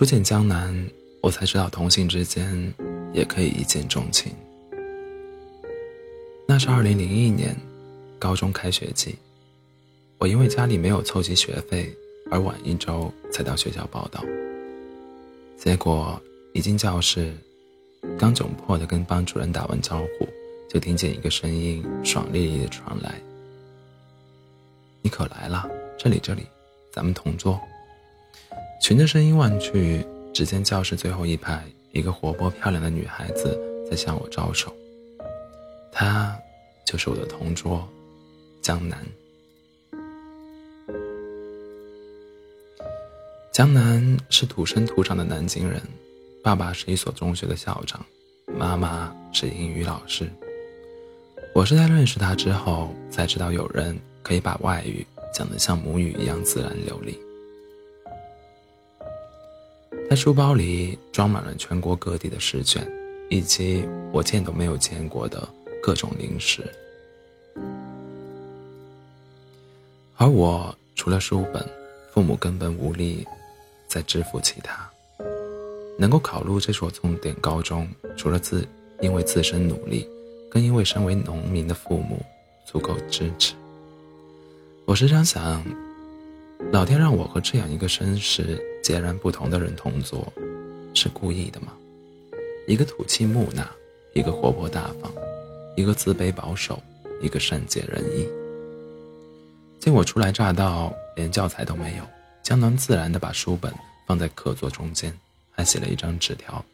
初见江南，我才知道同性之间也可以一见钟情。那是二零零一年，高中开学季，我因为家里没有凑齐学费，而晚一周才到学校报到。结果一进教室，刚窘迫的跟班主任打完招呼，就听见一个声音爽利利的传来：“你可来了，这里这里，咱们同桌。”循着声音望去，只见教室最后一排一个活泼漂亮的女孩子在向我招手。她就是我的同桌，江南。江南是土生土长的南京人，爸爸是一所中学的校长，妈妈是英语老师。我是在认识他之后才知道，有人可以把外语讲得像母语一样自然流利。他书包里装满了全国各地的试卷，以及我见都没有见过的各种零食。而我除了书本，父母根本无力再支付其他。能够考入这所重点高中，除了自因为自身努力，更因为身为农民的父母足够支持。我时常想，老天让我和这样一个身世截然不同的人同桌，是故意的吗？一个土气木讷，一个活泼大方，一个自卑保守，一个善解人意。见我初来乍到，连教材都没有，江南自然地把书本放在课桌中间，还写了一张纸条：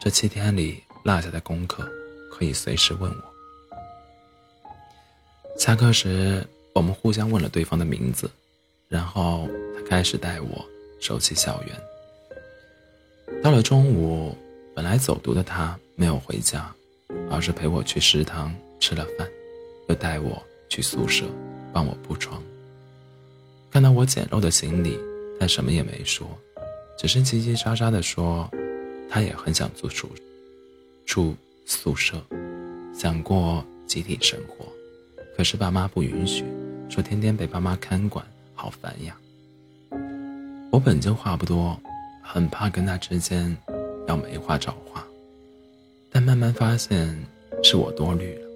这七天里落下的功课，可以随时问我。下课时，我们互相问了对方的名字，然后他开始带我熟悉校园。到了中午，本来走读的他没有回家，而是陪我去食堂吃了饭，又带我去宿舍。帮我铺床。看到我简陋的行李，他什么也没说，只是叽叽喳喳地说，他也很想住宿，住宿舍，想过集体生活，可是爸妈不允许，说天天被爸妈看管，好烦呀。我本就话不多，很怕跟他之间要没话找话，但慢慢发现是我多虑了。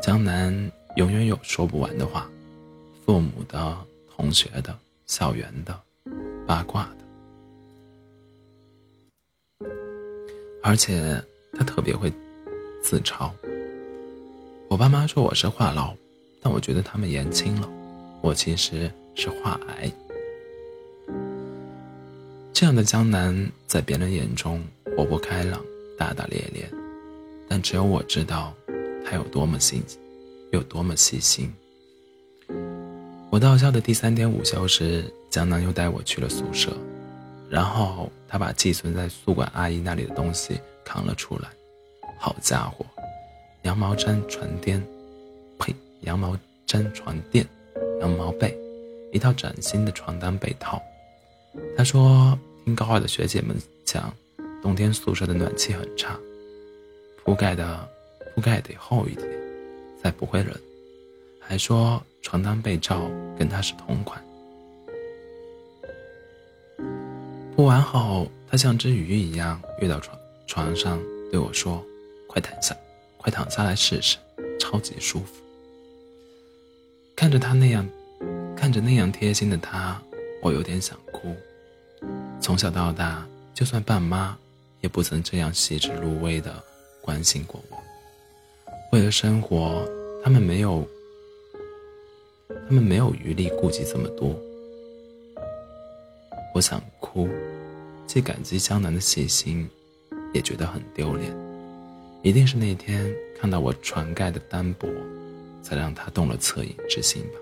江南。永远有说不完的话，父母的、同学的、校园的、八卦的，而且他特别会自嘲。我爸妈说我是话痨，但我觉得他们言轻了，我其实是化癌。这样的江南，在别人眼中活泼开朗、大大咧咧，但只有我知道他有多么心。有多么细心。我到校的第三天午休时，江南又带我去了宿舍，然后他把寄存在宿管阿姨那里的东西扛了出来。好家伙，羊毛毡床垫，呸，羊毛毡床垫，羊毛被，一套崭新的床单被套。他说，听高二的学姐们讲，冬天宿舍的暖气很差，铺盖的铺盖得厚一点。再不会冷，还说床单被罩跟他是同款。铺完后，他像只鱼一样跃到床床上对我说：“快躺下，快躺下来试试，超级舒服。”看着他那样，看着那样贴心的他，我有点想哭。从小到大，就算爸妈，也不曾这样细致入微的关心过我。为了生活，他们没有，他们没有余力顾及这么多。我想哭，既感激江南的细心，也觉得很丢脸。一定是那天看到我船盖的单薄，才让他动了恻隐之心吧。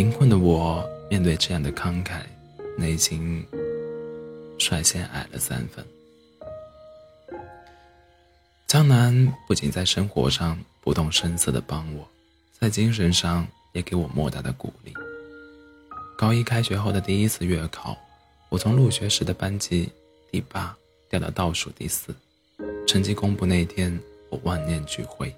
贫困的我面对这样的慷慨，内心率先矮了三分。江南不仅在生活上不动声色地帮我，在精神上也给我莫大的鼓励。高一开学后的第一次月考，我从入学时的班级第八掉到倒数第四。成绩公布那天，我万念俱灰。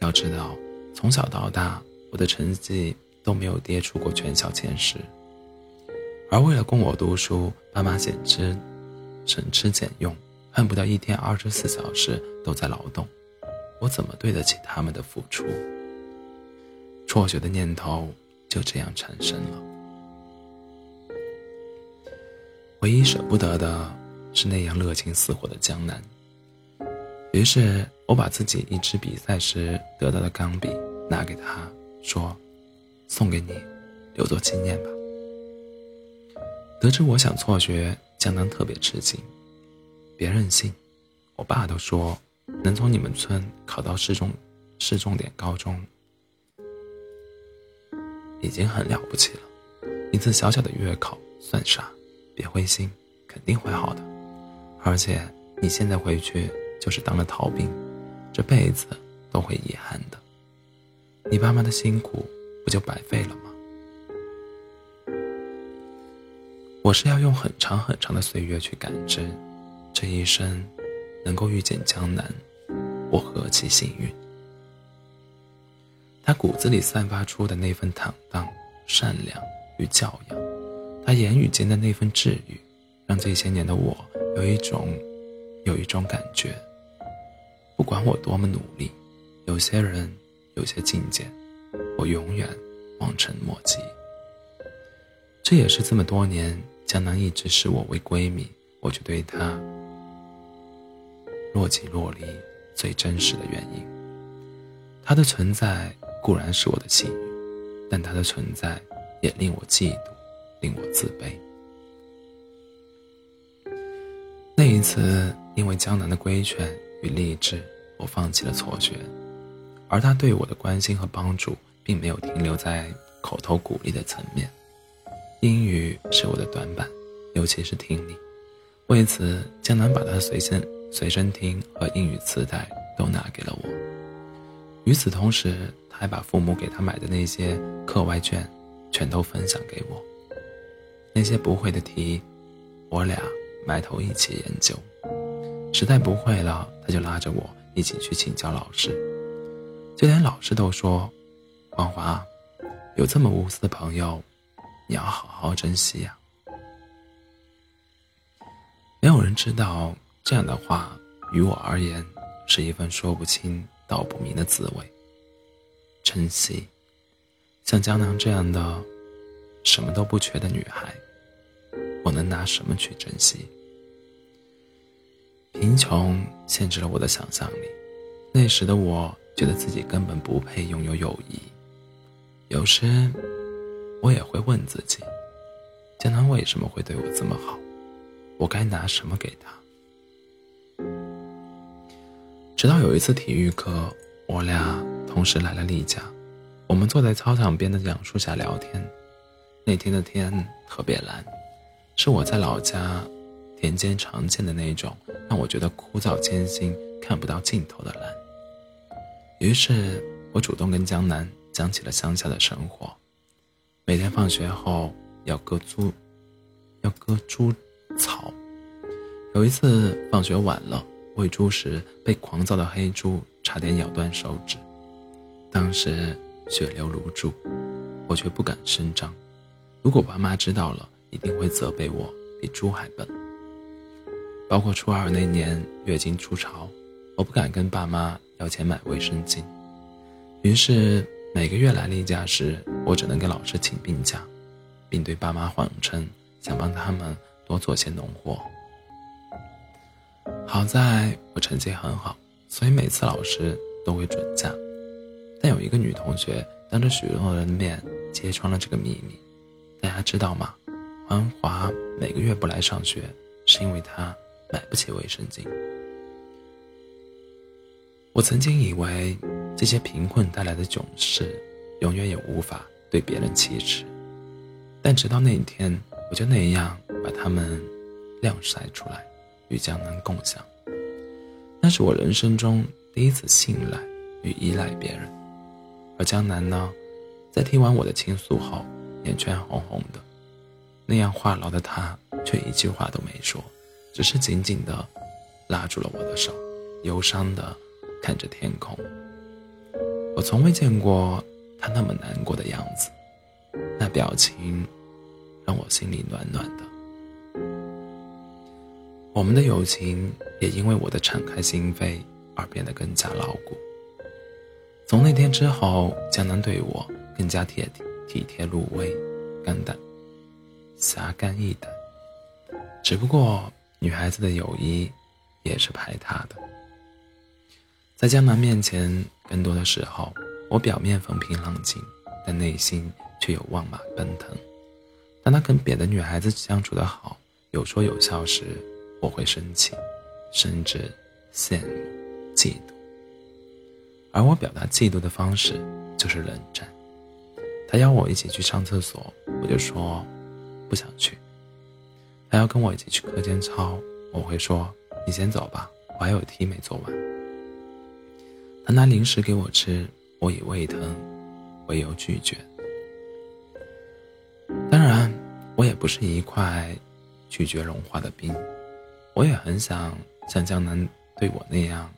要知道，从小到大，我的成绩都没有跌出过全校前十，而为了供我读书，爸妈简直省吃俭用，恨不得一天二十四小时都在劳动，我怎么对得起他们的付出？辍学的念头就这样产生了。唯一舍不得的是那样热情似火的江南。于是我把自己一支比赛时得到的钢笔拿给他，说：“送给你，留作纪念吧。”得知我想辍学，江南特别吃惊。别任性，我爸都说，能从你们村考到市重市重点高中，已经很了不起了。一次小小的月考算啥？别灰心，肯定会好的。而且你现在回去就是当了逃兵，这辈子都会遗憾的。你爸妈的辛苦不就白费了吗？我是要用很长很长的岁月去感知，这一生能够遇见江南，我何其幸运。他骨子里散发出的那份坦荡、善良与教养。他言语间的那份治愈，让这些年的我有一种，有一种感觉。不管我多么努力，有些人，有些境界，我永远望尘莫及。这也是这么多年江南一直视我为闺蜜，我就对她若即若离最真实的原因。她的存在固然是我的幸运，但她的存在也令我嫉妒。令我自卑。那一次，因为江南的规劝与励志，我放弃了辍学，而他对我的关心和帮助，并没有停留在口头鼓励的层面。英语是我的短板，尤其是听力。为此，江南把他随身随身听和英语磁带都拿给了我。与此同时，他还把父母给他买的那些课外卷，全都分享给我。那些不会的题，我俩埋头一起研究。实在不会了，他就拉着我一起去请教老师。就连老师都说：“王华，有这么无私的朋友，你要好好珍惜呀。”没有人知道，这样的话于我而言是一份说不清道不明的滋味。珍惜，像江南这样的什么都不缺的女孩。我能拿什么去珍惜？贫穷限制了我的想象力。那时的我觉得自己根本不配拥有友谊。有时，我也会问自己：江南为什么会对我这么好？我该拿什么给他？直到有一次体育课，我俩同时来了例假，我们坐在操场边的杨树下聊天。那天的天特别蓝。是我在老家田间常见的那种让我觉得枯燥艰辛、看不到尽头的蓝。于是我主动跟江南讲起了乡下的生活，每天放学后要割猪，要割猪草。有一次放学晚了，喂猪时被狂躁的黑猪差点咬断手指，当时血流如注，我却不敢声张。如果爸妈知道了，一定会责备我比猪还笨。包括初二那年月经初潮，我不敢跟爸妈要钱买卫生巾，于是每个月来例假时，我只能跟老师请病假，并对爸妈谎称想帮他们多做些农活。好在我成绩很好，所以每次老师都会准假。但有一个女同学当着许多人的面揭穿了这个秘密，大家知道吗？黄华每个月不来上学，是因为他买不起卫生巾。我曾经以为这些贫困带来的囧事，永远也无法对别人启齿，但直到那一天，我就那样把它们晾晒出来，与江南共享。那是我人生中第一次信赖与依赖别人，而江南呢，在听完我的倾诉后，眼圈红红的。那样话痨的他，却一句话都没说，只是紧紧地拉住了我的手，忧伤的看着天空。我从未见过他那么难过的样子，那表情让我心里暖暖的。我们的友情也因为我的敞开心扉而变得更加牢固。从那天之后，江南对我更加体贴体贴入微，肝胆侠肝义胆。只不过女孩子的友谊也是排他的，在江南面前，更多的时候，我表面风平浪静，但内心却有万马奔腾。当他跟别的女孩子相处的好，有说有笑时，我会生气，甚至羡慕、嫉妒。而我表达嫉妒的方式就是冷战。他邀我一起去上厕所，我就说不想去。他要跟我一起去课间操，我会说你先走吧，我还有题没做完。他拿零食给我吃，我以胃疼为由拒绝。当然，我也不是一块拒绝融化的冰，我也很想像江南对我那样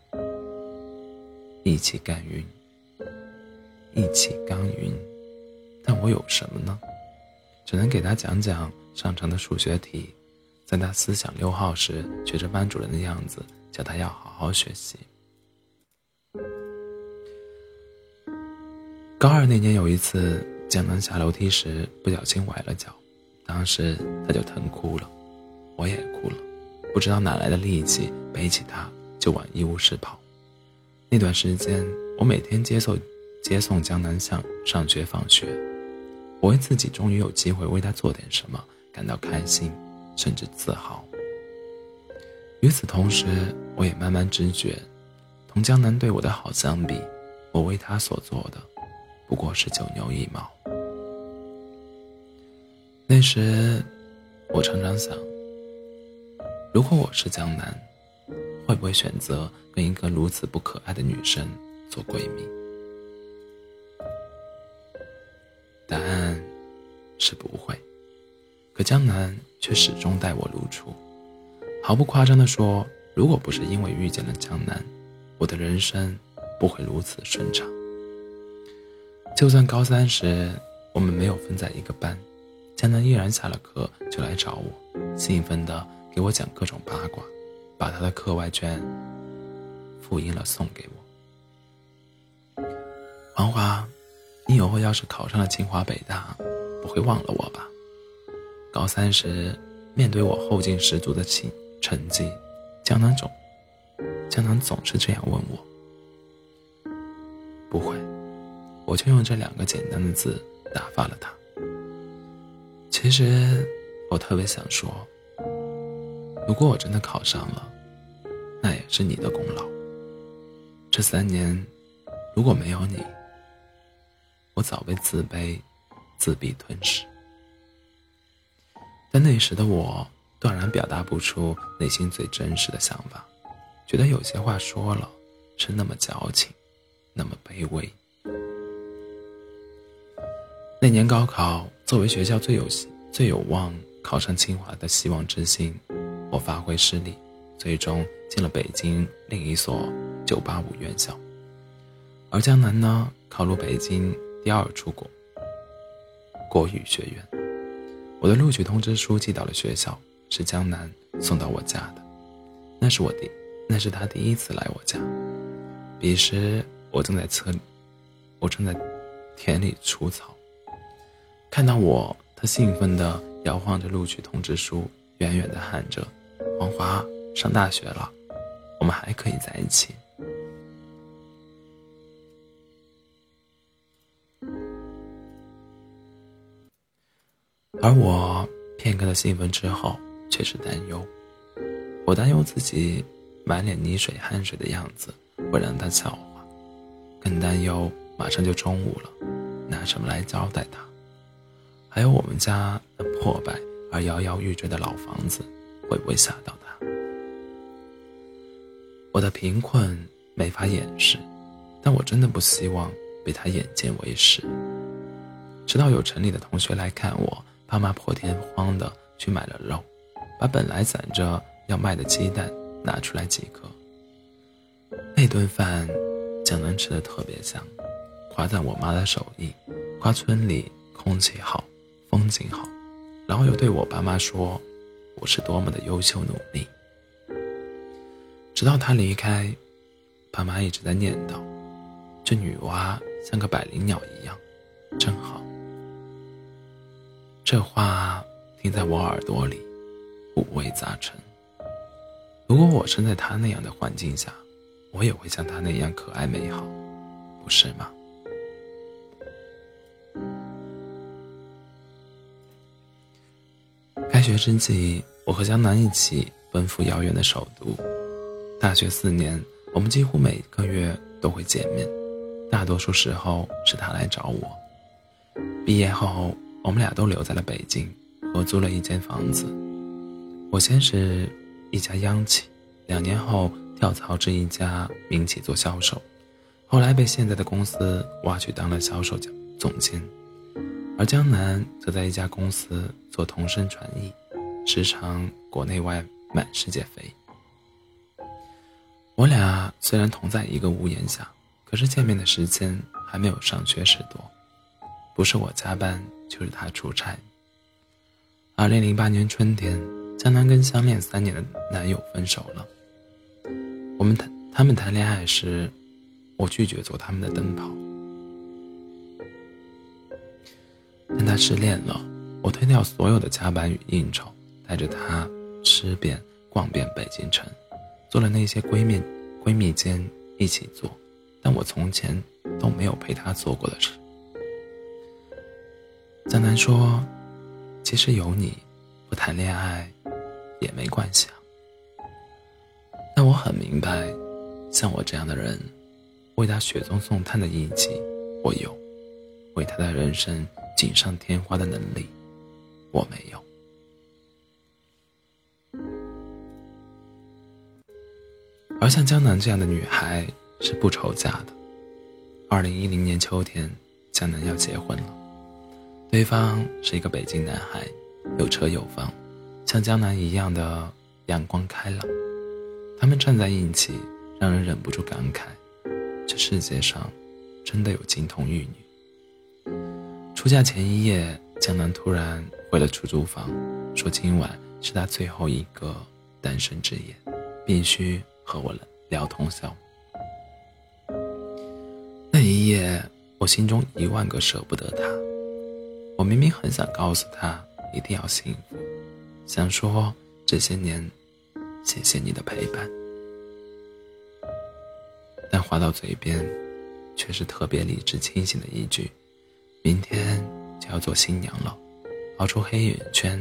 一起干云，一起干云。但我有什么呢？只能给他讲讲上乘的数学题，在他思想溜号时学着班主任的样子，叫他要好好学习。高二那年有一次。江南下楼梯时不小心崴了脚，当时他就疼哭了，我也哭了，不知道哪来的力气背起他就往医务室跑。那段时间，我每天接送接送江南向上学放学，我为自己终于有机会为他做点什么感到开心，甚至自豪。与此同时，我也慢慢知觉，同江南对我的好相比，我为他所做的不过是九牛一毛。那时，我常常想，如果我是江南，会不会选择跟一个如此不可爱的女生做闺蜜？答案是不会。可江南却始终待我如初。毫不夸张地说，如果不是因为遇见了江南，我的人生不会如此顺畅。就算高三时我们没有分在一个班。江南依然下了课就来找我，兴奋地给我讲各种八卦，把他的课外卷复印了送给我。黄华，你以后要是考上了清华北大，不会忘了我吧？高三时，面对我后劲十足的成成绩，江南总江南总是这样问我。不会，我就用这两个简单的字打发了他。其实，我特别想说，如果我真的考上了，那也是你的功劳。这三年，如果没有你，我早被自卑、自闭吞噬。但那时的我，断然表达不出内心最真实的想法，觉得有些话说了，是那么矫情，那么卑微。那年高考，作为学校最有最有望考上清华的希望之星，我发挥失利，最终进了北京另一所985院校。而江南呢，考入北京第二出国国语学院。我的录取通知书寄到了学校，是江南送到我家的。那是我第，那是他第一次来我家。彼时我正在车，我正在田里除草，看到我。他兴奋地摇晃着录取通知书，远远地喊着：“王华上大学了，我们还可以在一起。”而我片刻的兴奋之后，却是担忧。我担忧自己满脸泥水汗水的样子会让他笑话，更担忧马上就中午了，拿什么来招待他。还有我们家那破败而摇摇欲坠的老房子，会不会吓到他？我的贫困没法掩饰，但我真的不希望被他眼见为实。直到有城里的同学来看我，爸妈破天荒的去买了肉，把本来攒着要卖的鸡蛋拿出来几颗。那顿饭，江南吃的特别香，夸赞我妈的手艺，夸村里空气好。风景好，然后又对我爸妈说我是多么的优秀努力。直到他离开，爸妈一直在念叨：“这女娃像个百灵鸟一样，真好。”这话听在我耳朵里，五味杂陈。如果我生在他那样的环境下，我也会像他那样可爱美好，不是吗？大学之际，我和江南一起奔赴遥远的首都。大学四年，我们几乎每个月都会见面，大多数时候是他来找我。毕业后，我们俩都留在了北京，合租了一间房子。我先是一家央企，两年后跳槽至一家民企做销售，后来被现在的公司挖去当了销售总监。而江南则在一家公司做同声传译，时常国内外满世界飞。我俩虽然同在一个屋檐下，可是见面的时间还没有上学时多。不是我加班，就是他出差。二零零八年春天，江南跟相恋三年的男友分手了。我们谈他们谈恋爱时，我拒绝做他们的灯泡。但他失恋了，我推掉所有的加班与应酬，带着他吃遍逛遍北京城。做了那些闺蜜闺蜜间一起做，但我从前都没有陪她做过的事。江南说：“其实有你，不谈恋爱也没关系啊。”但我很明白，像我这样的人，为他雪中送炭的义气我有，为他的人生锦上添花的能力我没有。而像江南这样的女孩是不愁嫁的。二零一零年秋天，江南要结婚了，对方是一个北京男孩，有车有房，像江南一样的阳光开朗。他们站在一起，让人忍不住感慨：这世界上真的有金童玉女。出嫁前一夜，江南突然回了出租房，说今晚是他最后一个单身之夜，必须。和我聊通宵，那一夜我心中一万个舍不得他。我明明很想告诉他一定要幸福，想说这些年谢谢你的陪伴，但话到嘴边，却是特别理智清醒的一句：“明天就要做新娘了，熬出黑眼圈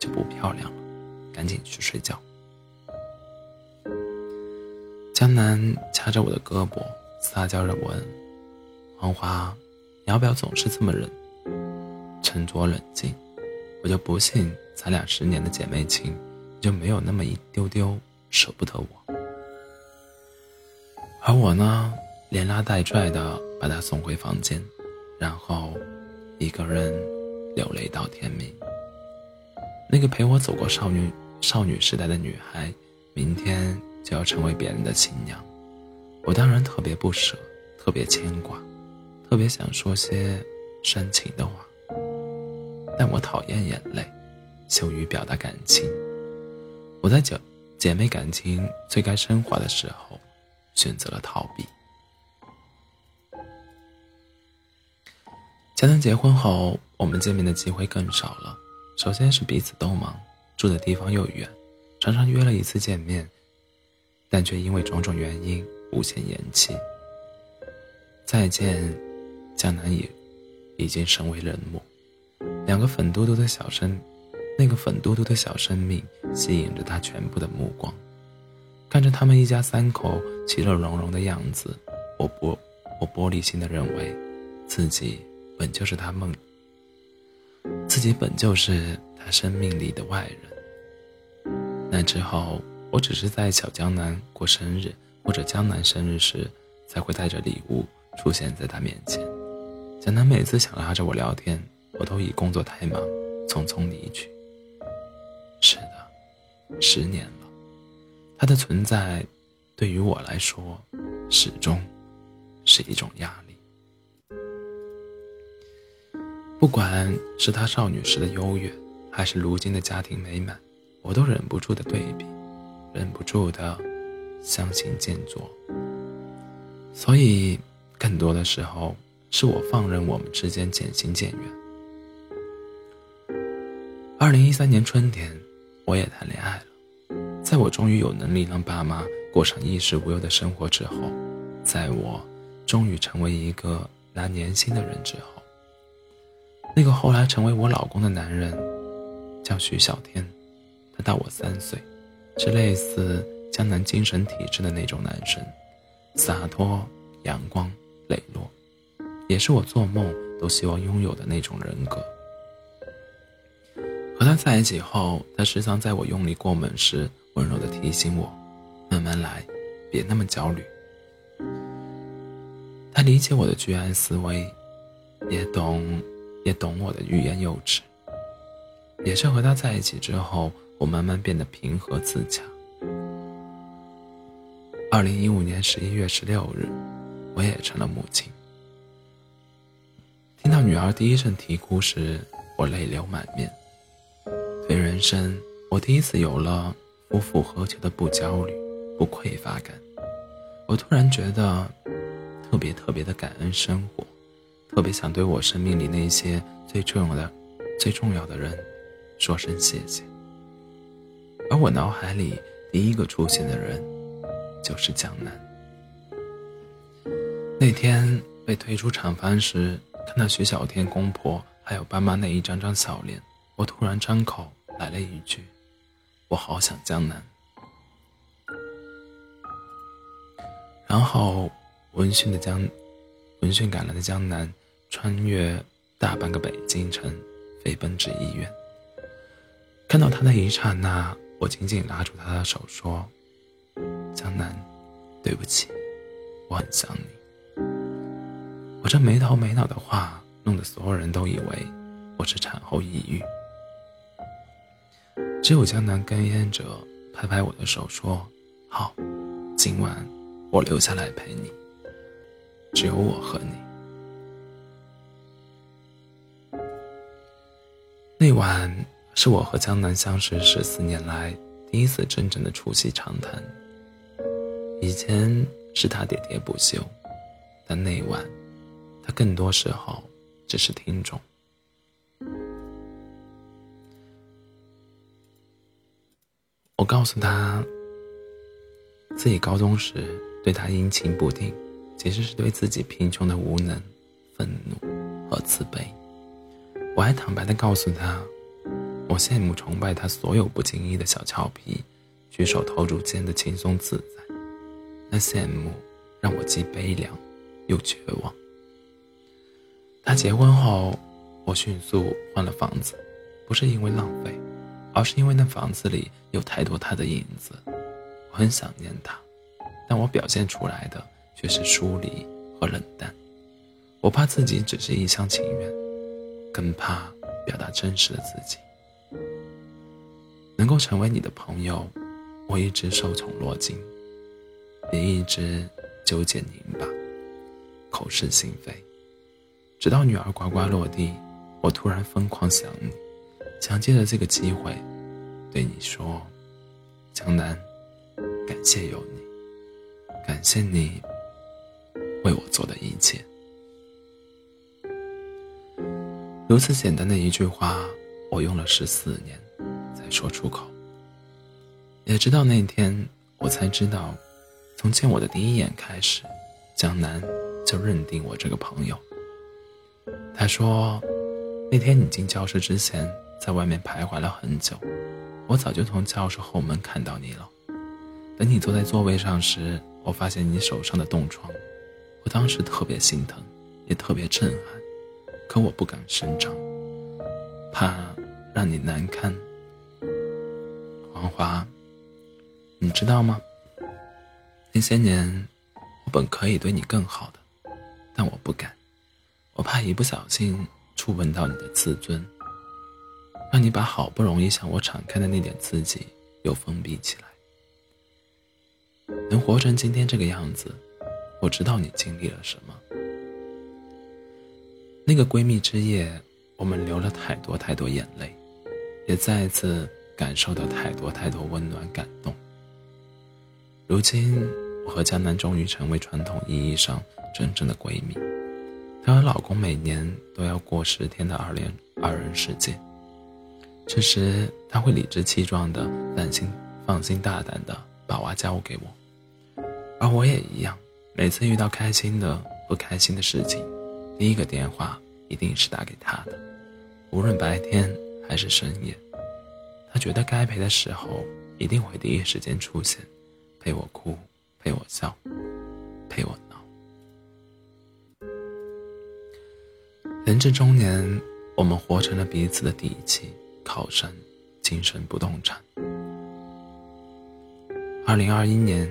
就不漂亮了，赶紧去睡觉。”江南掐着我的胳膊，撒娇着问：“黄华，你要不要总是这么冷，沉着冷静？我就不信咱俩十年的姐妹情，就没有那么一丢丢舍不得我。”而我呢，连拉带拽的把她送回房间，然后一个人流泪到天明。那个陪我走过少女少女时代的女孩，明天。就要成为别人的新娘，我当然特别不舍，特别牵挂，特别想说些煽情的话。但我讨厌眼泪，羞于表达感情。我在姐姐妹感情最该升华的时候，选择了逃避。佳楠结婚后，我们见面的机会更少了。首先是彼此都忙，住的地方又远，常常约了一次见面。但却因为种种原因无限延期。再见，江南已已经成为人母。两个粉嘟嘟的小生，那个粉嘟嘟的小生命吸引着他全部的目光。看着他们一家三口其乐融融的样子，我玻我玻璃心的认为，自己本就是他梦，自己本就是他生命里的外人。那之后。我只是在小江南过生日或者江南生日时，才会带着礼物出现在他面前。江南每次想拉着我聊天，我都以工作太忙，匆匆离去。是的，十年了，他的存在对于我来说，始终是一种压力。不管是他少女时的优越，还是如今的家庭美满，我都忍不住的对比，忍不住的相形见绌。所以，更多的时候是我放任我们之间渐行渐远。二零一三年春天，我也谈恋爱了。在我终于有能力让爸妈过上衣食无忧的生活之后，在我终于成为一个拿年薪的人之后，那个后来成为我老公的男人叫徐小天，他大我三岁，是类似江南精神体质的那种男生，洒脱、阳光、磊落，也是我做梦都希望拥有的那种人格。和他在一起后，他时常在我用力过猛时。温柔的提醒我，慢慢来，别那么焦虑。他理解我的居安思危，也懂，也懂我的欲言又止。也是和他在一起之后，我慢慢变得平和自洽。二零一五年十一月十六日，我也成了母亲。听到女儿第一声啼哭时，我泪流满面。对人生，我第一次有了。夫复何求的不焦虑、不匮乏感，我突然觉得特别特别的感恩生活，特别想对我生命里那些最重要的、最重要的人说声谢谢。而我脑海里第一个出现的人就是江南。那天被推出厂房时，看到徐小天公婆还有爸妈那一张张笑脸，我突然张口来了一句。我好想江南，然后闻讯的江，闻讯赶来的江南，穿越大半个北京城，飞奔至医院。看到他的一刹那，我紧紧拉住他的手说：“江南，对不起，我很想你。”我这没头没脑的话，弄得所有人都以为我是产后抑郁。只有江南哽咽着拍拍我的手说：“好，今晚我留下来陪你。只有我和你。”晚是我和江南相识十四年来第一次真正的促膝长谈。以前是他喋喋不休，但那晚，他更多时候只是听众。我告诉他，自己高中时对他阴晴不定，其实是对自己贫穷的无能、愤怒和自卑。我还坦白的告诉他，我羡慕崇拜他所有不经意的小俏皮，举手投足间的轻松自在。那羡慕让我既悲凉又绝望。他结婚后，我迅速换了房子，不是因为浪费。而是因为那房子里有太多他的影子，我很想念他，但我表现出来的却是疏离和冷淡。我怕自己只是一厢情愿，更怕表达真实的自己。能够成为你的朋友，我一直受宠若惊，也一直纠结拧巴，口是心非。直到女儿呱呱落地，我突然疯狂想你。想借着这个机会，对你说，江南，感谢有你，感谢你为我做的一切。如此简单的一句话，我用了十四年才说出口。也知道那天，我才知道，从见我的第一眼开始，江南就认定我这个朋友。他说，那天你进教室之前。在外面徘徊了很久，我早就从教室后门看到你了。等你坐在座位上时，我发现你手上的冻疮，我当时特别心疼，也特别震撼，可我不敢声张，怕让你难堪。黄华，你知道吗？那些年，我本可以对你更好的，但我不敢，我怕一不小心触碰到你的自尊。让你把好不容易向我敞开的那点自己又封闭起来。能活成今天这个样子，我知道你经历了什么。那个闺蜜之夜，我们流了太多太多眼泪，也再一次感受到太多太多温暖感动。如今，我和江南终于成为传统意义上真正的闺蜜。她和老公每年都要过十天的二连二人世界。这时，她会理直气壮的、放心放心大胆的把娃交给我，而我也一样。每次遇到开心的不开心的事情，第一个电话一定是打给他的，无论白天还是深夜。他觉得该陪的时候，一定会第一时间出现。陪我哭，陪我笑，陪我闹。人至中年，我们活成了彼此的底气、靠山、精神不动产。二零二一年，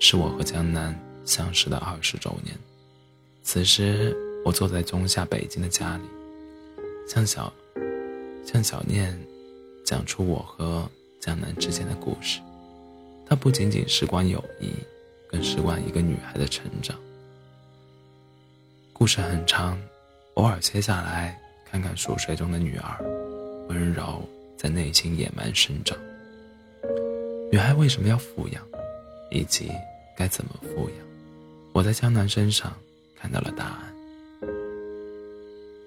是我和江南相识的二十周年。此时，我坐在中夏北京的家里，向小向小念讲出我和江南之间的故事。它不仅仅事关友谊，更事关一个女孩的成长。故事很长，偶尔切下来看看熟睡中的女儿，温柔在内心野蛮生长。女孩为什么要富养，以及该怎么富养，我在江南身上看到了答案。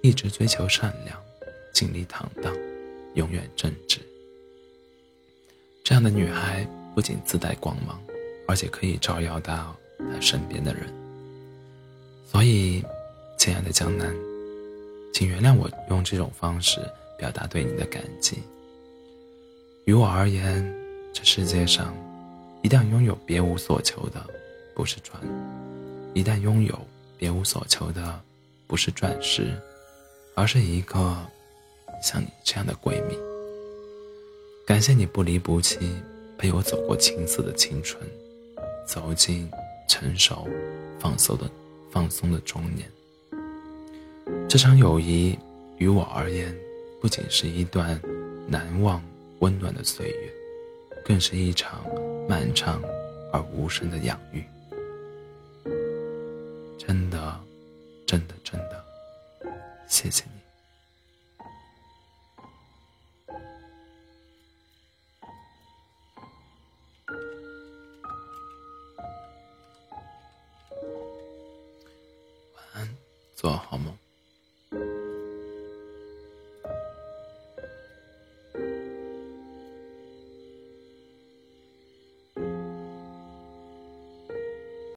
一直追求善良，尽力坦荡，永远正直。这样的女孩。不仅自带光芒，而且可以照耀到他身边的人。所以，亲爱的江南，请原谅我用这种方式表达对你的感激。于我而言，这世界上，一旦拥有别无所求的，不是砖；一旦拥有别无所求的，不是钻石，而是一个像你这样的闺蜜。感谢你不离不弃。陪我走过青涩的青春，走进成熟、放松的放松的中年。这场友谊于我而言，不仅是一段难忘温暖的岁月，更是一场漫长而无声的养育。